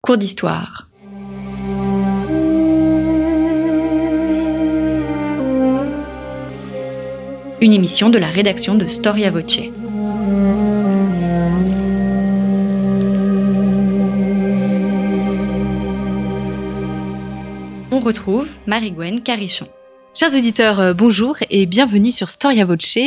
Cours d'histoire. Une émission de la rédaction de Storia Voce. On retrouve Marie-Gwen Carichon. Chers auditeurs, euh, bonjour et bienvenue sur Storia Voce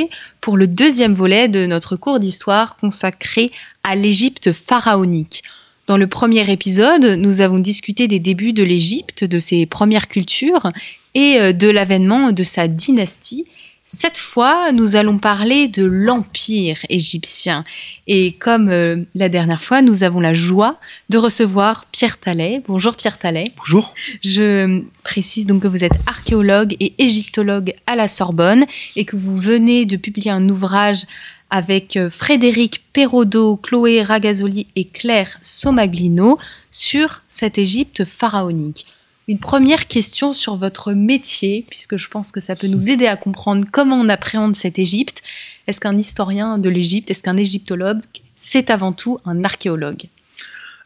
pour le deuxième volet de notre cours d'histoire consacré à l'Égypte pharaonique. Dans le premier épisode, nous avons discuté des débuts de l'Égypte, de ses premières cultures et euh, de l'avènement de sa dynastie. Cette fois, nous allons parler de l'Empire égyptien. Et comme euh, la dernière fois, nous avons la joie de recevoir Pierre Tallet. Bonjour Pierre Tallet. Bonjour. Je précise donc que vous êtes archéologue et égyptologue à la Sorbonne et que vous venez de publier un ouvrage avec euh, Frédéric Perraudot, Chloé Ragazzoli et Claire Somaglino sur cette Égypte pharaonique. Une première question sur votre métier, puisque je pense que ça peut nous aider à comprendre comment on appréhende cette Égypte. Est-ce qu'un historien de l'Égypte, est-ce qu'un égyptologue, c'est avant tout un archéologue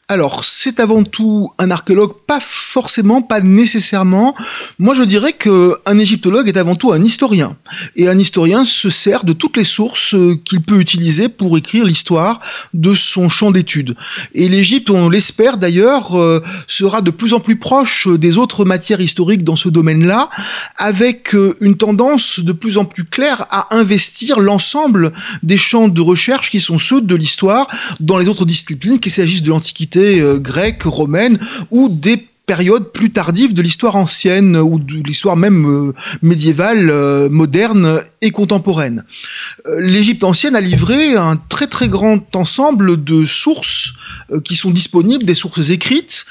alors, c'est avant tout un archéologue, pas forcément, pas nécessairement. Moi, je dirais que un égyptologue est avant tout un historien. Et un historien se sert de toutes les sources qu'il peut utiliser pour écrire l'histoire de son champ d'études. Et l'Égypte, on l'espère d'ailleurs, euh, sera de plus en plus proche des autres matières historiques dans ce domaine-là, avec euh, une tendance de plus en plus claire à investir l'ensemble des champs de recherche qui sont ceux de l'histoire dans les autres disciplines, qu'il s'agisse de l'Antiquité, euh, grecque, romaine, ou des périodes plus tardives de l'histoire ancienne ou de l'histoire même euh, médiévale, euh, moderne et contemporaine. L'Égypte ancienne a livré un très très grand ensemble de sources qui sont disponibles, des sources écrites.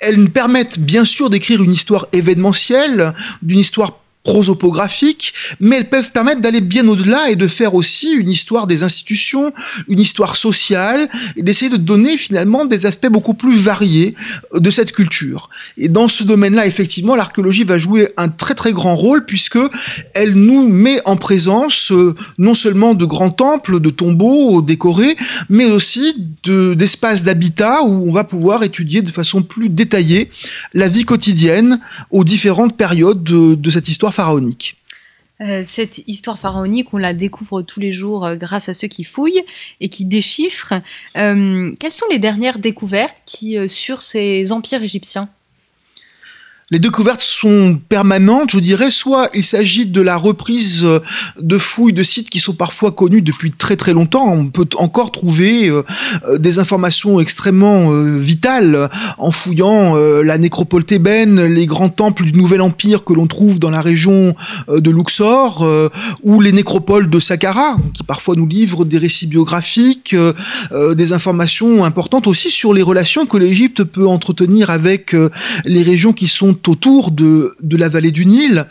Elles permettent bien sûr d'écrire une histoire événementielle, d'une histoire prosopographiques, mais elles peuvent permettre d'aller bien au-delà et de faire aussi une histoire des institutions, une histoire sociale, et d'essayer de donner finalement des aspects beaucoup plus variés euh, de cette culture. Et dans ce domaine-là, effectivement, l'archéologie va jouer un très très grand rôle puisque elle nous met en présence euh, non seulement de grands temples, de tombeaux décorés, mais aussi d'espaces d'habitat où on va pouvoir étudier de façon plus détaillée la vie quotidienne aux différentes périodes de, de cette histoire pharaonique. Euh, cette histoire pharaonique, on la découvre tous les jours euh, grâce à ceux qui fouillent et qui déchiffrent. Euh, quelles sont les dernières découvertes qui, sur ces empires égyptiens? Les découvertes sont permanentes, je dirais. Soit il s'agit de la reprise euh, de fouilles de sites qui sont parfois connus depuis très très longtemps. On peut encore trouver euh, euh, des informations extrêmement vitales en fouillant la nécropole thébaine, les grands temples du Nouvel Empire que l'on trouve dans la région de Luxor, ou les nécropoles de Saqqara, qui parfois nous livrent des récits biographiques, des informations importantes aussi sur les relations que l'Égypte peut entretenir avec les régions qui sont autour de, de la vallée du Nil.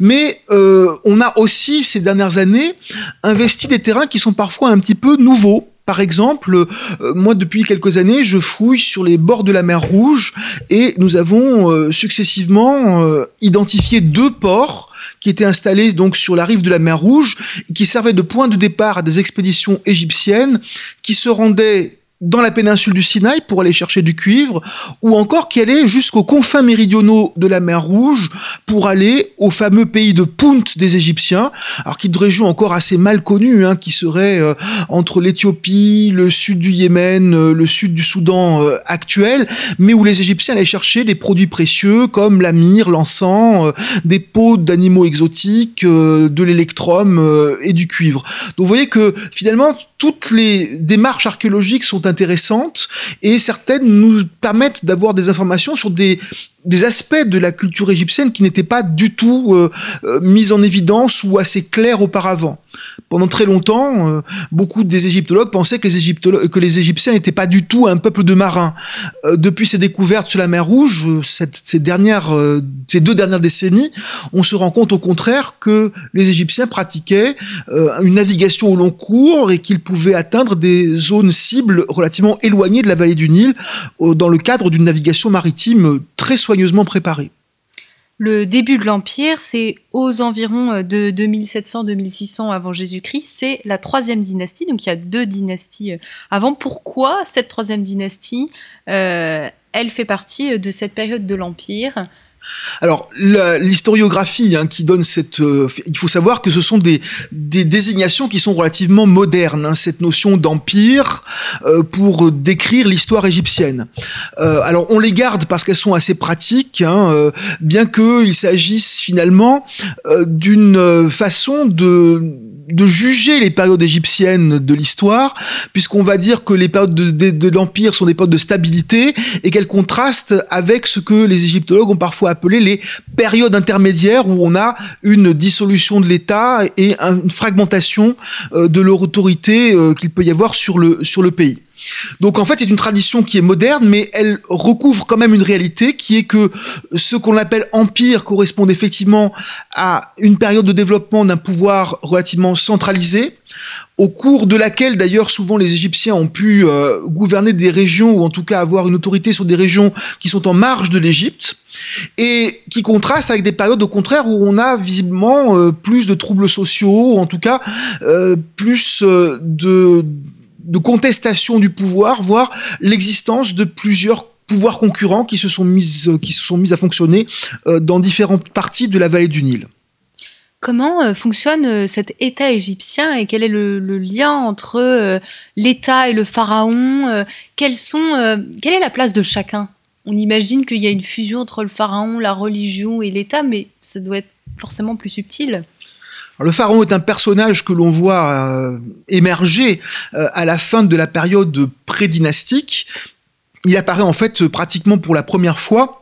Mais euh, on a aussi, ces dernières années, investi des terrains qui sont parfois un petit peu nouveaux. Par exemple, euh, moi depuis quelques années, je fouille sur les bords de la mer Rouge et nous avons euh, successivement identifié deux ports qui étaient installés donc sur la rive de la mer Rouge et qui servaient de point de départ à des expéditions égyptiennes qui se rendaient dans la péninsule du Sinaï pour aller chercher du cuivre, ou encore qui allait jusqu'aux confins méridionaux de la mer Rouge pour aller au fameux pays de Punt des Égyptiens, alors qui une région encore assez mal connue, hein, qui serait euh, entre l'Éthiopie, le sud du Yémen, euh, le sud du Soudan euh, actuel, mais où les Égyptiens allaient chercher des produits précieux comme la myrrhe, l'encens, des peaux d'animaux exotiques, de l'électrum et du cuivre. Donc vous voyez que finalement toutes les démarches archéologiques sont intéressantes et certaines nous permettent d'avoir des informations sur des des aspects de la culture égyptienne qui n'étaient pas du tout euh, euh, mis en évidence ou assez clairs auparavant. Pendant très longtemps, euh, beaucoup des égyptologues pensaient que les, égyptologues, que les Égyptiens n'étaient pas du tout un peuple de marins. depuis ces découvertes sur la mer Rouge, ces, dernières, ces deux dernières décennies, on se rend compte au contraire que les Égyptiens pratiquaient une navigation au long cours et qu'ils pouvaient atteindre des zones cibles relativement éloignées de la vallée du Nil dans le cadre d'une navigation maritime très soignée préparé. Le début de l'Empire, c'est aux environs euh, de 2700-2600 avant Jésus-Christ. C'est la troisième dynastie, donc il y a deux dynasties euh, avant. Pourquoi cette troisième dynastie euh, elle fait partie de cette période de l'Empire? Alors l'historiographie hein, qui donne cette, euh, il faut savoir que ce sont des, désignations qui sont relativement modernes. Hein, cette notion d'empire euh, pour décrire l'histoire égyptienne. Euh, alors on les garde parce qu'elles sont assez pratiques, hein, bien qu'il s'agisse finalement d'une façon de de juger les périodes égyptiennes de l'histoire, puisqu'on va dire que les périodes de, l'Empire sont des périodes de stabilité et qu'elles contrastent avec ce que les égyptologues ont parfois appelé les périodes intermédiaires où on a une dissolution de l'État et une fragmentation euh, de leur autorité euh, qu'il peut y avoir sur le, sur le pays. Donc en fait, c'est une tradition qui est moderne, mais elle recouvre quand même une réalité qui est que ce qu'on appelle empire correspond effectivement à une période de développement d'un pouvoir relativement centralisé, au cours de laquelle d'ailleurs souvent les Égyptiens ont pu euh, gouverner des régions ou en tout cas avoir une autorité sur des régions qui sont en marge de l'Égypte et qui contraste avec des périodes au contraire où on a visiblement euh, plus de troubles sociaux, en tout cas euh, plus de de contestation du pouvoir, voire l'existence de plusieurs pouvoirs concurrents qui se sont mis, euh, qui se sont mis à fonctionner euh, dans différentes parties de la vallée du Nil. Comment euh, fonctionne cet État égyptien et quel est le, lien entre l'État et le pharaon sont, Quelle est la place de chacun? On imagine qu'il y a une fusion entre le pharaon, la religion et l'État, mais ça doit être forcément plus subtil le pharaon est un personnage que l'on voit euh, émerger euh, à la fin de la période prédynastique. Il apparaît en fait pratiquement pour la première fois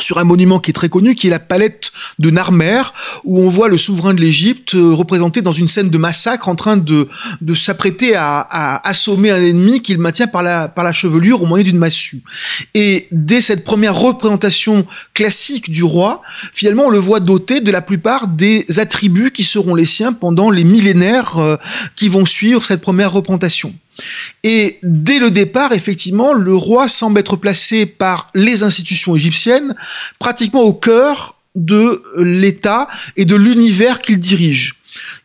sur un monument qui est très connu, qui est la palette de Narmer, où on voit le souverain de l'Égypte euh, représenté dans une scène de massacre en train de, de s'apprêter à, assommer un ennemi qu'il maintient par la, par la chevelure au moyen d'une massue. Et dès cette première représentation classique du roi, finalement on le voit doté de la plupart des attributs qui seront les siens pendant les millénaires euh, qui vont suivre cette première représentation. Et dès le départ, effectivement, le roi semble être placé par les institutions égyptiennes pratiquement au cœur de l'État et de l'univers qu'il dirige.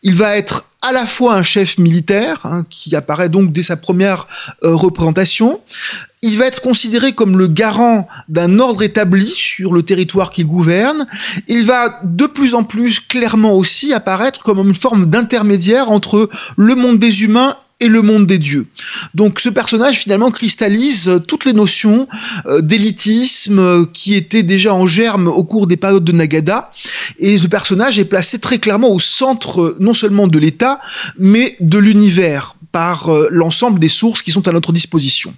Il va être à la fois un chef militaire, hein, qui apparaît donc dès sa première euh, représentation, il va être considéré comme le garant d'un ordre établi sur le territoire qu'il gouverne. Il va de plus en plus clairement aussi apparaître comme une forme d'intermédiaire entre le monde des humains et le monde des dieux. Donc ce personnage finalement cristallise euh, toutes les notions euh, d'élitisme euh, qui étaient déjà en germe au cours des périodes de Nagada et ce personnage est placé très clairement au centre non seulement de l'État mais de l'univers par l'ensemble des sources qui sont à notre disposition.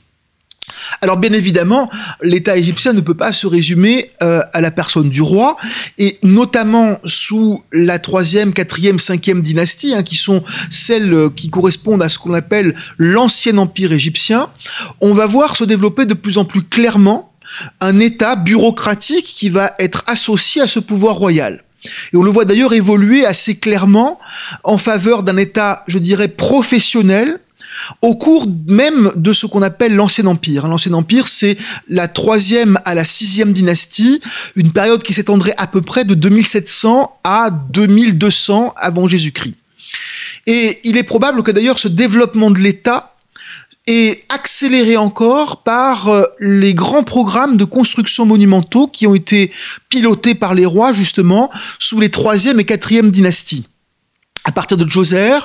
Alors bien évidemment, l'État égyptien ne peut pas se résumer euh, à la personne du roi, et notamment sous la troisième, quatrième, cinquième dynastie, hein, qui sont celles euh, qui correspondent à ce qu'on appelle l'ancien empire égyptien, on va voir se développer de plus en plus clairement un État bureaucratique qui va être associé à ce pouvoir royal. Et on le voit d'ailleurs évoluer assez clairement en faveur d'un État, je dirais, professionnel, au cours même de ce qu'on appelle l'Ancien Empire. L'Ancien Empire, c'est la troisième à la sixième dynastie, une période qui s'étendrait à peu près de 2700 à 2200 avant Jésus-Christ. Et il est probable que d'ailleurs ce développement de l'État est accéléré encore par euh, les grands programmes de construction monumentaux qui ont été pilotés par les rois justement sous les troisième et quatrième dynasties. À partir de Djoser,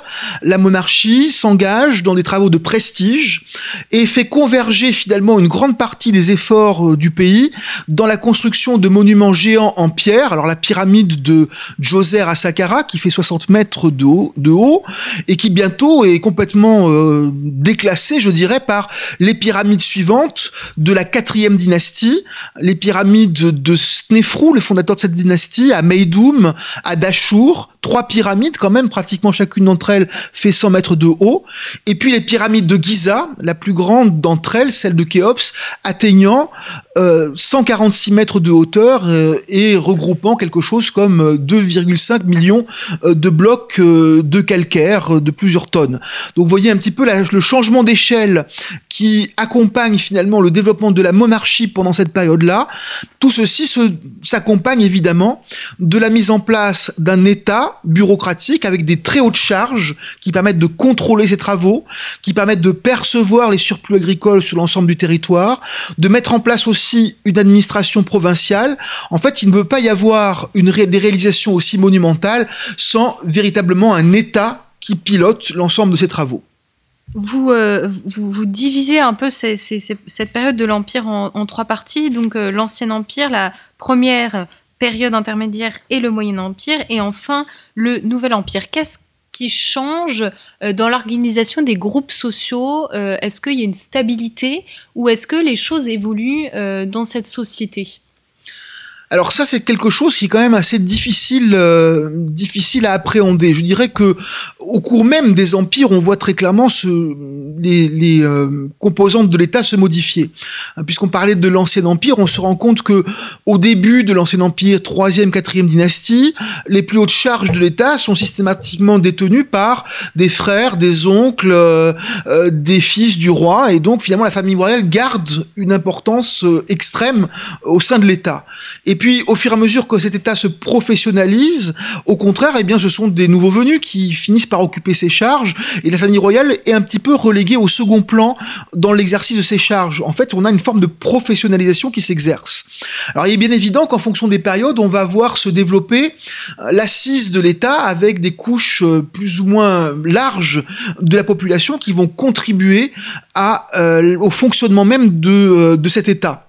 la monarchie s'engage dans des travaux de prestige et fait converger finalement une grande partie des efforts euh, du pays dans la construction de monuments géants en pierre. Alors la pyramide de Djoser à Saqqara qui fait 60 mètres de haut, et qui bientôt est complètement euh, déclassée, je dirais, par les pyramides suivantes de la quatrième dynastie, les pyramides de Snefrou, le fondateur de cette dynastie, à Meidoum, à Dashur, trois pyramides quand même, pratiquement chacune d'entre elles fait 100 mètres de haut. Et puis les pyramides de Giza, la plus grande d'entre elles, celle de Khéops, atteignant 146 euh, mètres de hauteur euh, et regroupant quelque chose comme 2,5 euh, millions de blocs de calcaire de plusieurs tonnes. Donc vous voyez un petit peu le changement d'échelle qui accompagne finalement le développement de la monarchie pendant cette période-là. Tout ceci s'accompagne évidemment de la mise en place d'un État bureaucratique avec des très hautes charges qui permettent de contrôler ces travaux, qui permettent de percevoir les surplus agricoles sur l'ensemble du territoire, de mettre en place aussi une administration provinciale. En fait, il ne peut pas y avoir une des réalisations aussi monumentales sans véritablement un État qui pilote l'ensemble de ces travaux. Vous, euh, vous, divisez un peu cette période de l'Empire en, trois parties. Donc euh, l'Ancien Empire, la première période intermédiaire et le Moyen Empire, et enfin le Nouvel Empire. Qu'est-ce qui change euh, dans l'organisation des groupes sociaux? Est-ce qu'il y a une stabilité ou est-ce que les choses évoluent dans cette société? Alors ça, c'est quelque chose qui est quand même assez difficile, euh, difficile à appréhender. Je dirais que au cours même des empires, on voit très clairement ce, les, les euh, composantes de l'État se modifier. Hein, puisqu'on parlait de l'ancien empire, on se rend compte que au début de l'ancien empire, troisième, quatrième dynastie, les plus hautes charges de l'État sont systématiquement détenues par des frères, des oncles, euh, des fils du roi, et donc finalement la famille royale garde une importance extrême au sein de l'État. Puis, au fur et à mesure que cet État se professionnalise, au contraire, eh ce sont des nouveaux venus qui finissent par occuper ces charges, et la famille royale est un petit peu reléguée au second plan dans l'exercice de ces charges. En fait, on a une forme de professionnalisation qui s'exerce. Alors, il est bien évident qu'en fonction des périodes, on va voir se développer euh, l'assise de l'État avec des couches euh, plus ou moins larges de la population qui vont contribuer euh, au fonctionnement même de, de cet État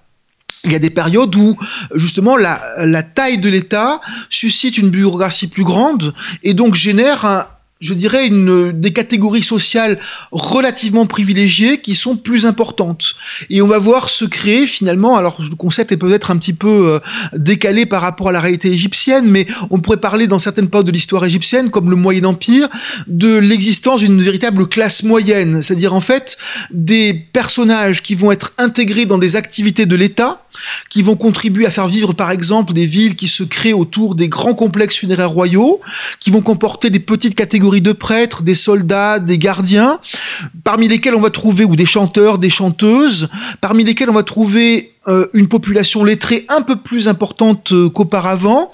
il y a des périodes où justement la, la taille de l'État suscite une bureaucratie plus grande et donc génère un, je dirais, une, des catégories sociales relativement privilégiées qui sont plus importantes. Et on va voir se créer finalement, alors le concept est peut-être un petit peu euh, décalé par rapport à la réalité égyptienne, mais on pourrait parler dans certaines périodes de l'histoire égyptienne, comme le Moyen Empire, de l'existence d'une véritable classe moyenne, c'est-à-dire en fait des personnages qui vont être intégrés dans des activités de l'État, qui vont contribuer à faire vivre par exemple des villes qui se créent autour des grands complexes funéraires royaux, qui vont comporter des petites catégories de prêtres, des soldats, des gardiens, parmi lesquels on va trouver, ou des chanteurs, des chanteuses, parmi lesquels on va trouver euh, une population lettrée un peu plus importante euh, qu'auparavant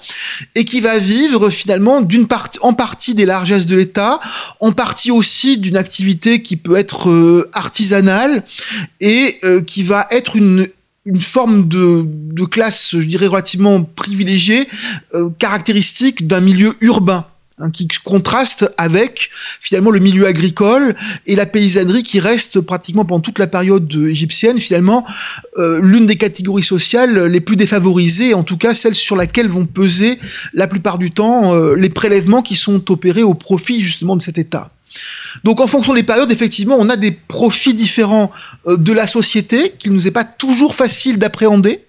et qui va vivre finalement d'une partie en partie des largesses de l'État, en partie aussi d'une activité qui peut être euh, artisanale et qui va être une une forme de, de, classe, je dirais, relativement privilégiée, euh, caractéristique d'un milieu urbain. Hein, qui contraste avec finalement le milieu agricole et la paysannerie qui reste pratiquement pendant toute la période égyptienne finalement euh, l'une des catégories sociales les plus défavorisées, en tout cas celle sur laquelle vont peser la plupart du temps euh, les prélèvements qui sont opérés au profit justement de cet État. Donc en fonction des périodes, effectivement, on a des profits différents euh, de la société qu'il nous est pas toujours facile d'appréhender.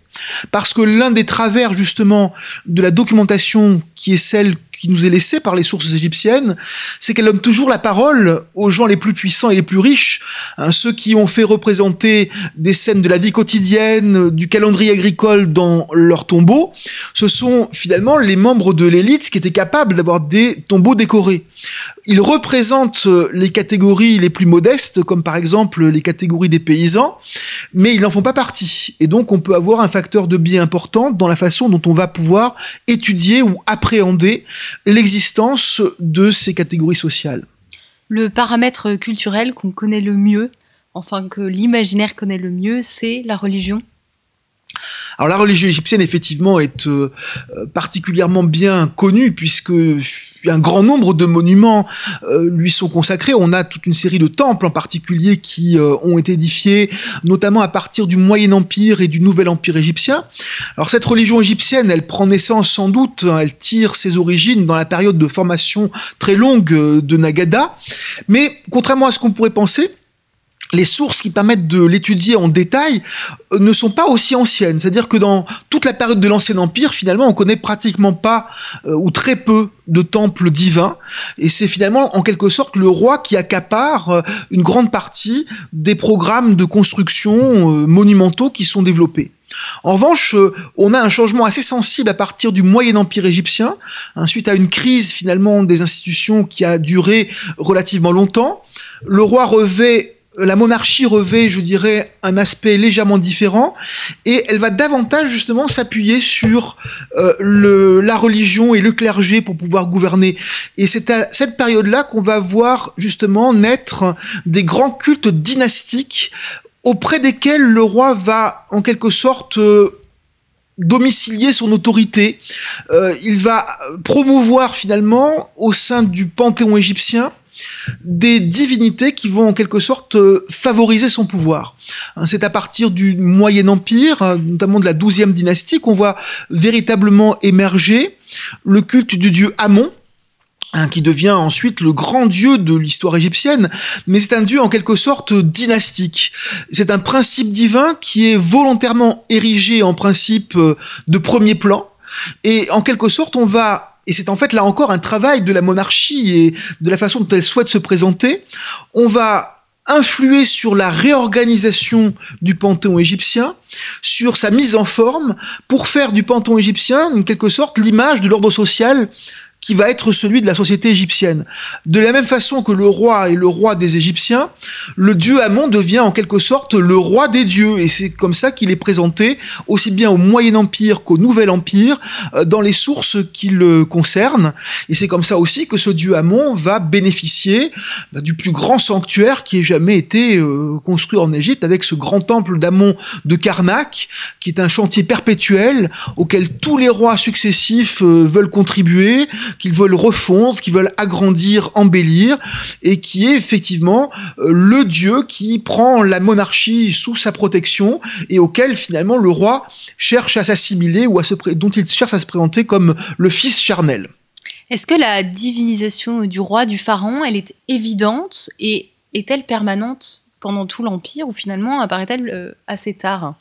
Parce que l'un des travers justement de la documentation qui est celle qui nous est laissée par les sources égyptiennes, c'est qu'elle donne toujours la parole aux gens les plus puissants et les plus riches, hein, ceux qui ont fait représenter des scènes de la vie quotidienne, du calendrier agricole dans leurs tombeaux. Ce sont finalement les membres de l'élite qui étaient capables d'avoir des tombeaux décorés. Ils représentent les catégories les plus modestes, comme par exemple les catégories des paysans, mais ils n'en font pas partie. Et donc on peut avoir un facteur de biais important dans la façon dont on va pouvoir étudier ou appréhender l'existence de ces catégories sociales. Le paramètre culturel qu'on connaît le mieux, enfin que l'imaginaire connaît le mieux, c'est la religion alors la religion égyptienne effectivement est euh, particulièrement bien connue puisque un grand nombre de monuments euh, lui sont consacrés. On a toute une série de temples en particulier qui euh, ont été édifiés, notamment à partir du Moyen Empire et du Nouvel Empire égyptien. Alors cette religion égyptienne, elle prend naissance sans doute, hein, elle tire ses origines dans la période de formation très longue de Nagada, mais contrairement à ce qu'on pourrait penser, les sources qui permettent de l'étudier en détail euh, ne sont pas aussi anciennes. C'est-à-dire que dans toute la période de l'Ancien Empire, finalement, on connaît pratiquement pas euh, ou très peu de temples divins. Et c'est finalement, en quelque sorte, le roi qui accapare euh, une grande partie des programmes de construction monumentaux qui sont développés. En revanche, on a un changement assez sensible à partir du Moyen Empire égyptien, hein, suite à une crise finalement des institutions qui a duré relativement longtemps. Le roi revêt la monarchie revêt, je dirais, un aspect légèrement différent et elle va davantage justement s'appuyer sur euh, la religion et le clergé pour pouvoir gouverner. Et c'est à cette période-là qu'on va voir justement naître des grands cultes dynastiques auprès desquels le roi va en quelque sorte euh, domicilier son autorité. Euh, il va promouvoir finalement au sein du panthéon égyptien des divinités qui vont en quelque sorte euh, favoriser son pouvoir. Hein, c'est à partir du Moyen Empire, hein, notamment de la douzième dynastie, qu'on voit véritablement émerger le culte du dieu Amon, hein, qui devient ensuite le grand dieu de l'histoire égyptienne, mais c'est un dieu en quelque sorte dynastique. C'est un principe divin qui est volontairement érigé en principe euh, de premier plan, et en quelque sorte on va et c'est en fait là encore un travail de la monarchie et de la façon dont elle souhaite se présenter. On va influer sur la réorganisation du panthéon égyptien, sur sa mise en forme, pour faire du panthéon égyptien, en quelque sorte, l'image de l'ordre social qui va être celui de la société égyptienne. De la même façon que le roi est le roi des Égyptiens, le dieu Amon devient en quelque sorte le roi des dieux, et c'est comme ça qu'il est présenté aussi bien au Moyen Empire qu'au Nouvel Empire euh, dans les sources qui le concernent, et c'est comme ça aussi que ce dieu Amon va bénéficier bah, du plus grand sanctuaire qui ait jamais été euh, construit en Égypte, avec ce grand temple d'Amon de Karnak, qui est un chantier perpétuel auquel tous les rois successifs euh, veulent contribuer, qu'ils veulent refondre, qu'ils veulent agrandir, embellir, et qui est effectivement euh, le Dieu qui prend la monarchie sous sa protection et auquel finalement le roi cherche à s'assimiler ou à se dont il cherche à se présenter comme le fils charnel. Est-ce que la divinisation du roi, du pharaon, elle est évidente et est-elle permanente pendant tout l'Empire ou finalement apparaît-elle euh, assez tard?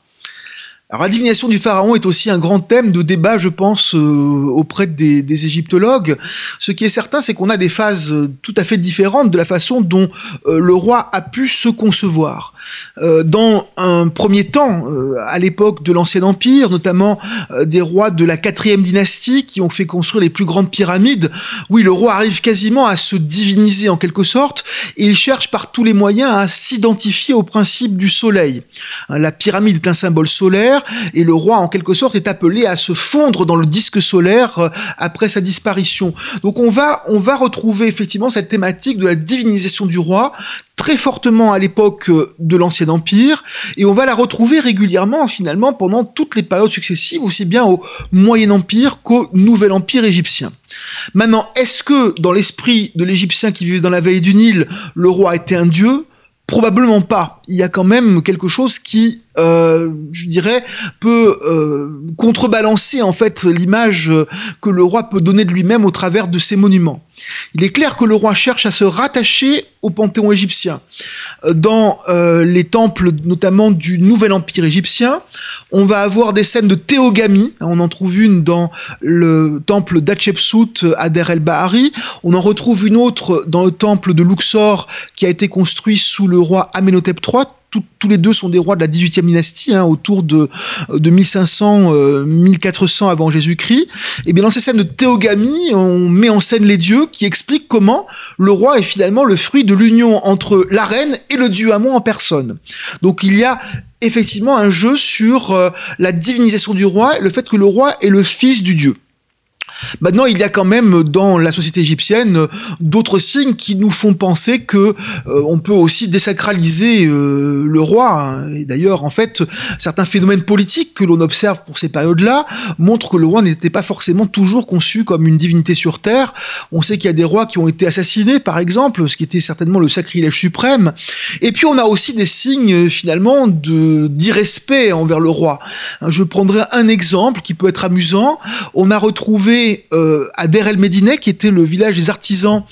Alors la divination du pharaon est aussi un grand thème de débat, je pense, euh, auprès des, des, égyptologues. Ce qui est certain, c'est qu'on a des phases tout à fait différentes de la façon dont euh, le roi a pu se concevoir. Euh, dans un premier temps, à l'époque de l'Ancien Empire, notamment des rois de la quatrième dynastie qui ont fait construire les plus grandes pyramides, oui, le roi arrive quasiment à se diviniser en quelque sorte, et il cherche par tous les moyens à s'identifier au principe du soleil. Hein, la pyramide est un symbole solaire, et le roi en quelque sorte est appelé à se fondre dans le disque solaire euh, après sa disparition. Donc on va on va retrouver effectivement cette thématique de la divinisation du roi très fortement à l'époque euh, de l'Ancien Empire, et on va la retrouver régulièrement finalement pendant toutes les périodes successives, aussi bien au Moyen Empire qu'au Nouvel Empire égyptien. Maintenant, est-ce que dans l'esprit de l'Égyptien qui vivait dans la vallée du Nil, le roi était un dieu? Probablement pas. Il y a quand même quelque chose qui, euh, je dirais, peut euh, contrebalancer en fait l'image que le roi peut donner de lui-même au travers de ses monuments. Il est clair que le roi cherche à se rattacher au panthéon égyptien. Euh, dans euh, les temples, notamment du Nouvel Empire égyptien, on va avoir des scènes de théogamie. On en trouve une dans le temple d'Hatshepsut à Der el-Bahari. On en retrouve une autre dans le temple de Luxor qui a été construit sous le roi Amenhotep III tous les deux sont des rois de la 18e dynastie, hein, autour de, de 1500, 1400 euh, avant Jésus-Christ. Et bien dans ces scènes de théogamie, on met en scène les dieux qui expliquent comment le roi est finalement le fruit de l'union entre la reine et le dieu Amon en personne. Donc il y a effectivement un jeu sur euh, la divinisation du roi, le fait que le roi est le fils du dieu. Maintenant, il y a quand même dans la société égyptienne d'autres signes qui nous font penser que euh, on peut aussi désacraliser euh, le roi. Hein. D'ailleurs, en fait, certains phénomènes politiques que l'on observe pour ces périodes-là montrent que le roi n'était pas forcément toujours conçu comme une divinité sur terre. On sait qu'il y a des rois qui ont été assassinés, par exemple, ce qui était certainement le sacrilège suprême. Et puis, on a aussi des signes finalement de d'irrespect envers le roi. Je prendrai un exemple qui peut être amusant. On a retrouvé euh, à Der El Médine, qui était le village des artisans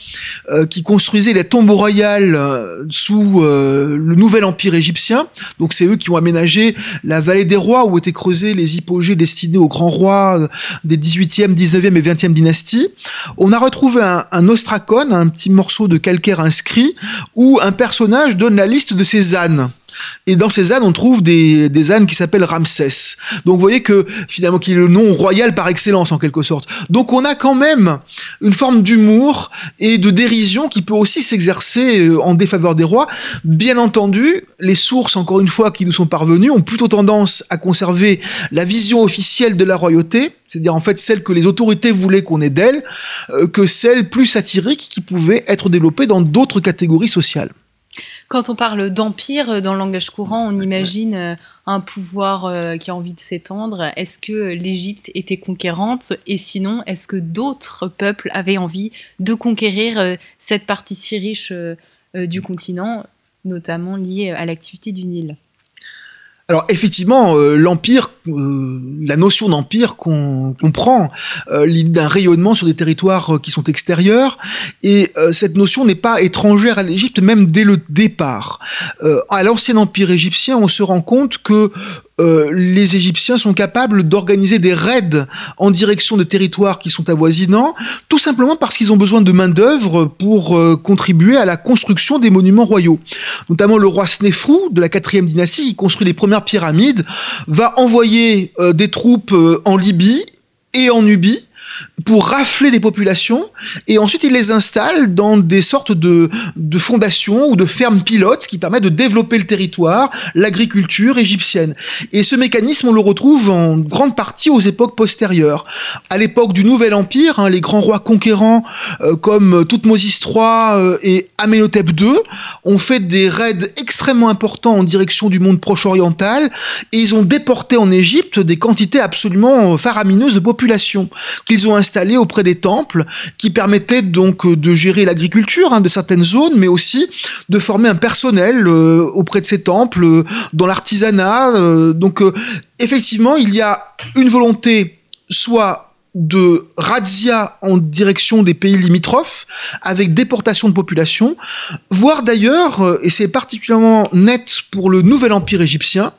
euh, qui construisaient les tombes royales euh, sous le nouvel empire égyptien. Donc c'est eux qui ont aménagé la vallée des rois où étaient creusés les hypogées destinés aux grands rois des 18e, 19e et 20e dynasties. On a retrouvé un, un ostracon, un petit morceau de calcaire inscrit, où un personnage donne la liste de ses ânes. Et dans ces ânes, on trouve des, des ânes qui s'appellent Ramsès. Donc vous voyez que finalement, qui est le nom royal par excellence en quelque sorte. Donc on a quand même une forme d'humour et de dérision qui peut aussi s'exercer euh, en défaveur des rois. Bien entendu, les sources, encore une fois, qui nous sont parvenues, ont plutôt tendance à conserver la vision officielle de la royauté, c'est-à-dire en fait celle que les autorités voulaient qu'on ait d'elle, euh, que celle plus satirique qui pouvait être développée dans d'autres catégories sociales. Quand on parle d'empire euh, dans le langage courant, on imagine euh, un pouvoir qui a envie de s'étendre. Est-ce que l'Égypte était conquérante? Et sinon, est-ce que d'autres peuples avaient envie de conquérir cette partie si riche du continent, notamment liée à l'activité du Nil? Alors effectivement, euh, l'empire, euh, la notion d'empire qu'on comprend, euh, l'idée d'un rayonnement sur des territoires qui sont extérieurs, et cette notion n'est pas étrangère à l'Égypte même dès le départ. à l'ancien empire égyptien, on se rend compte que euh, les Égyptiens sont capables d'organiser des raids en direction de territoires qui sont avoisinants, tout simplement parce qu'ils ont besoin de main-d'œuvre pour euh, contribuer à la construction des monuments royaux. Notamment le roi Snefrou de la quatrième dynastie, qui construit les premières pyramides, va envoyer euh, des troupes en Libye et en Nubie pour rafler des populations et ensuite il les installe dans des sortes de, de fondations ou de fermes pilotes qui permettent de développer le territoire, l'agriculture égyptienne. Et ce mécanisme, on le retrouve en grande partie aux époques postérieures. À l'époque du Nouvel Empire, hein, les grands rois conquérants euh, comme Toutmosis III euh, et Amenhotep II ont fait des raids extrêmement importants en direction du monde proche-oriental et ils ont déporté en Égypte des quantités absolument faramineuses de population qu'ils ont installées auprès des temples, qui permettaient donc euh, de gérer l'agriculture hein, de certaines zones, mais aussi de former un personnel euh, auprès de ces temples, euh, dans l'artisanat. donc effectivement, il y a une volonté soit de razzia en direction des pays limitrophes, avec déportation de population, voire d'ailleurs, euh, et c'est particulièrement net pour le nouvel empire égyptien,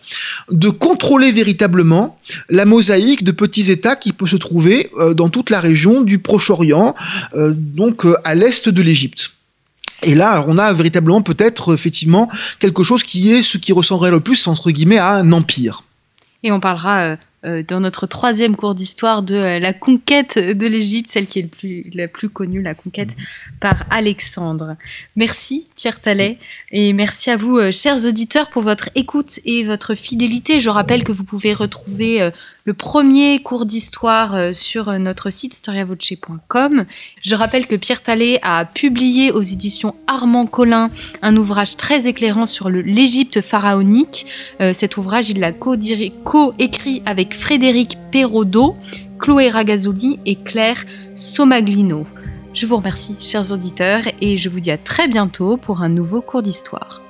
de contrôler véritablement la mosaïque de petits États qui peut se trouver euh, dans toute la région du Proche-Orient, euh, donc à l'est de l'Égypte. Et là, on a véritablement peut-être effectivement quelque chose qui est ce qui ressemblerait le plus, entre guillemets, à un empire. Et on parlera dans notre troisième cours d'histoire de euh, la conquête de l'Égypte, celle qui est le plus, la plus connue, la conquête par Alexandre. Merci Pierre Tallet et merci à vous, euh, chers auditeurs, pour votre écoute et votre fidélité. Je rappelle que vous pouvez retrouver le premier cours d'histoire sur notre site storiavoce.com. Je rappelle que Pierre Tallet a publié aux éditions Armand Collin un ouvrage très éclairant sur l'Égypte pharaonique. cet ouvrage, il l'a co-écrit Frédéric Perraudot, Chloé Ragazzoli et Claire Somaglino. Je vous remercie, chers auditeurs, et je vous dis à très bientôt pour un nouveau cours d'histoire.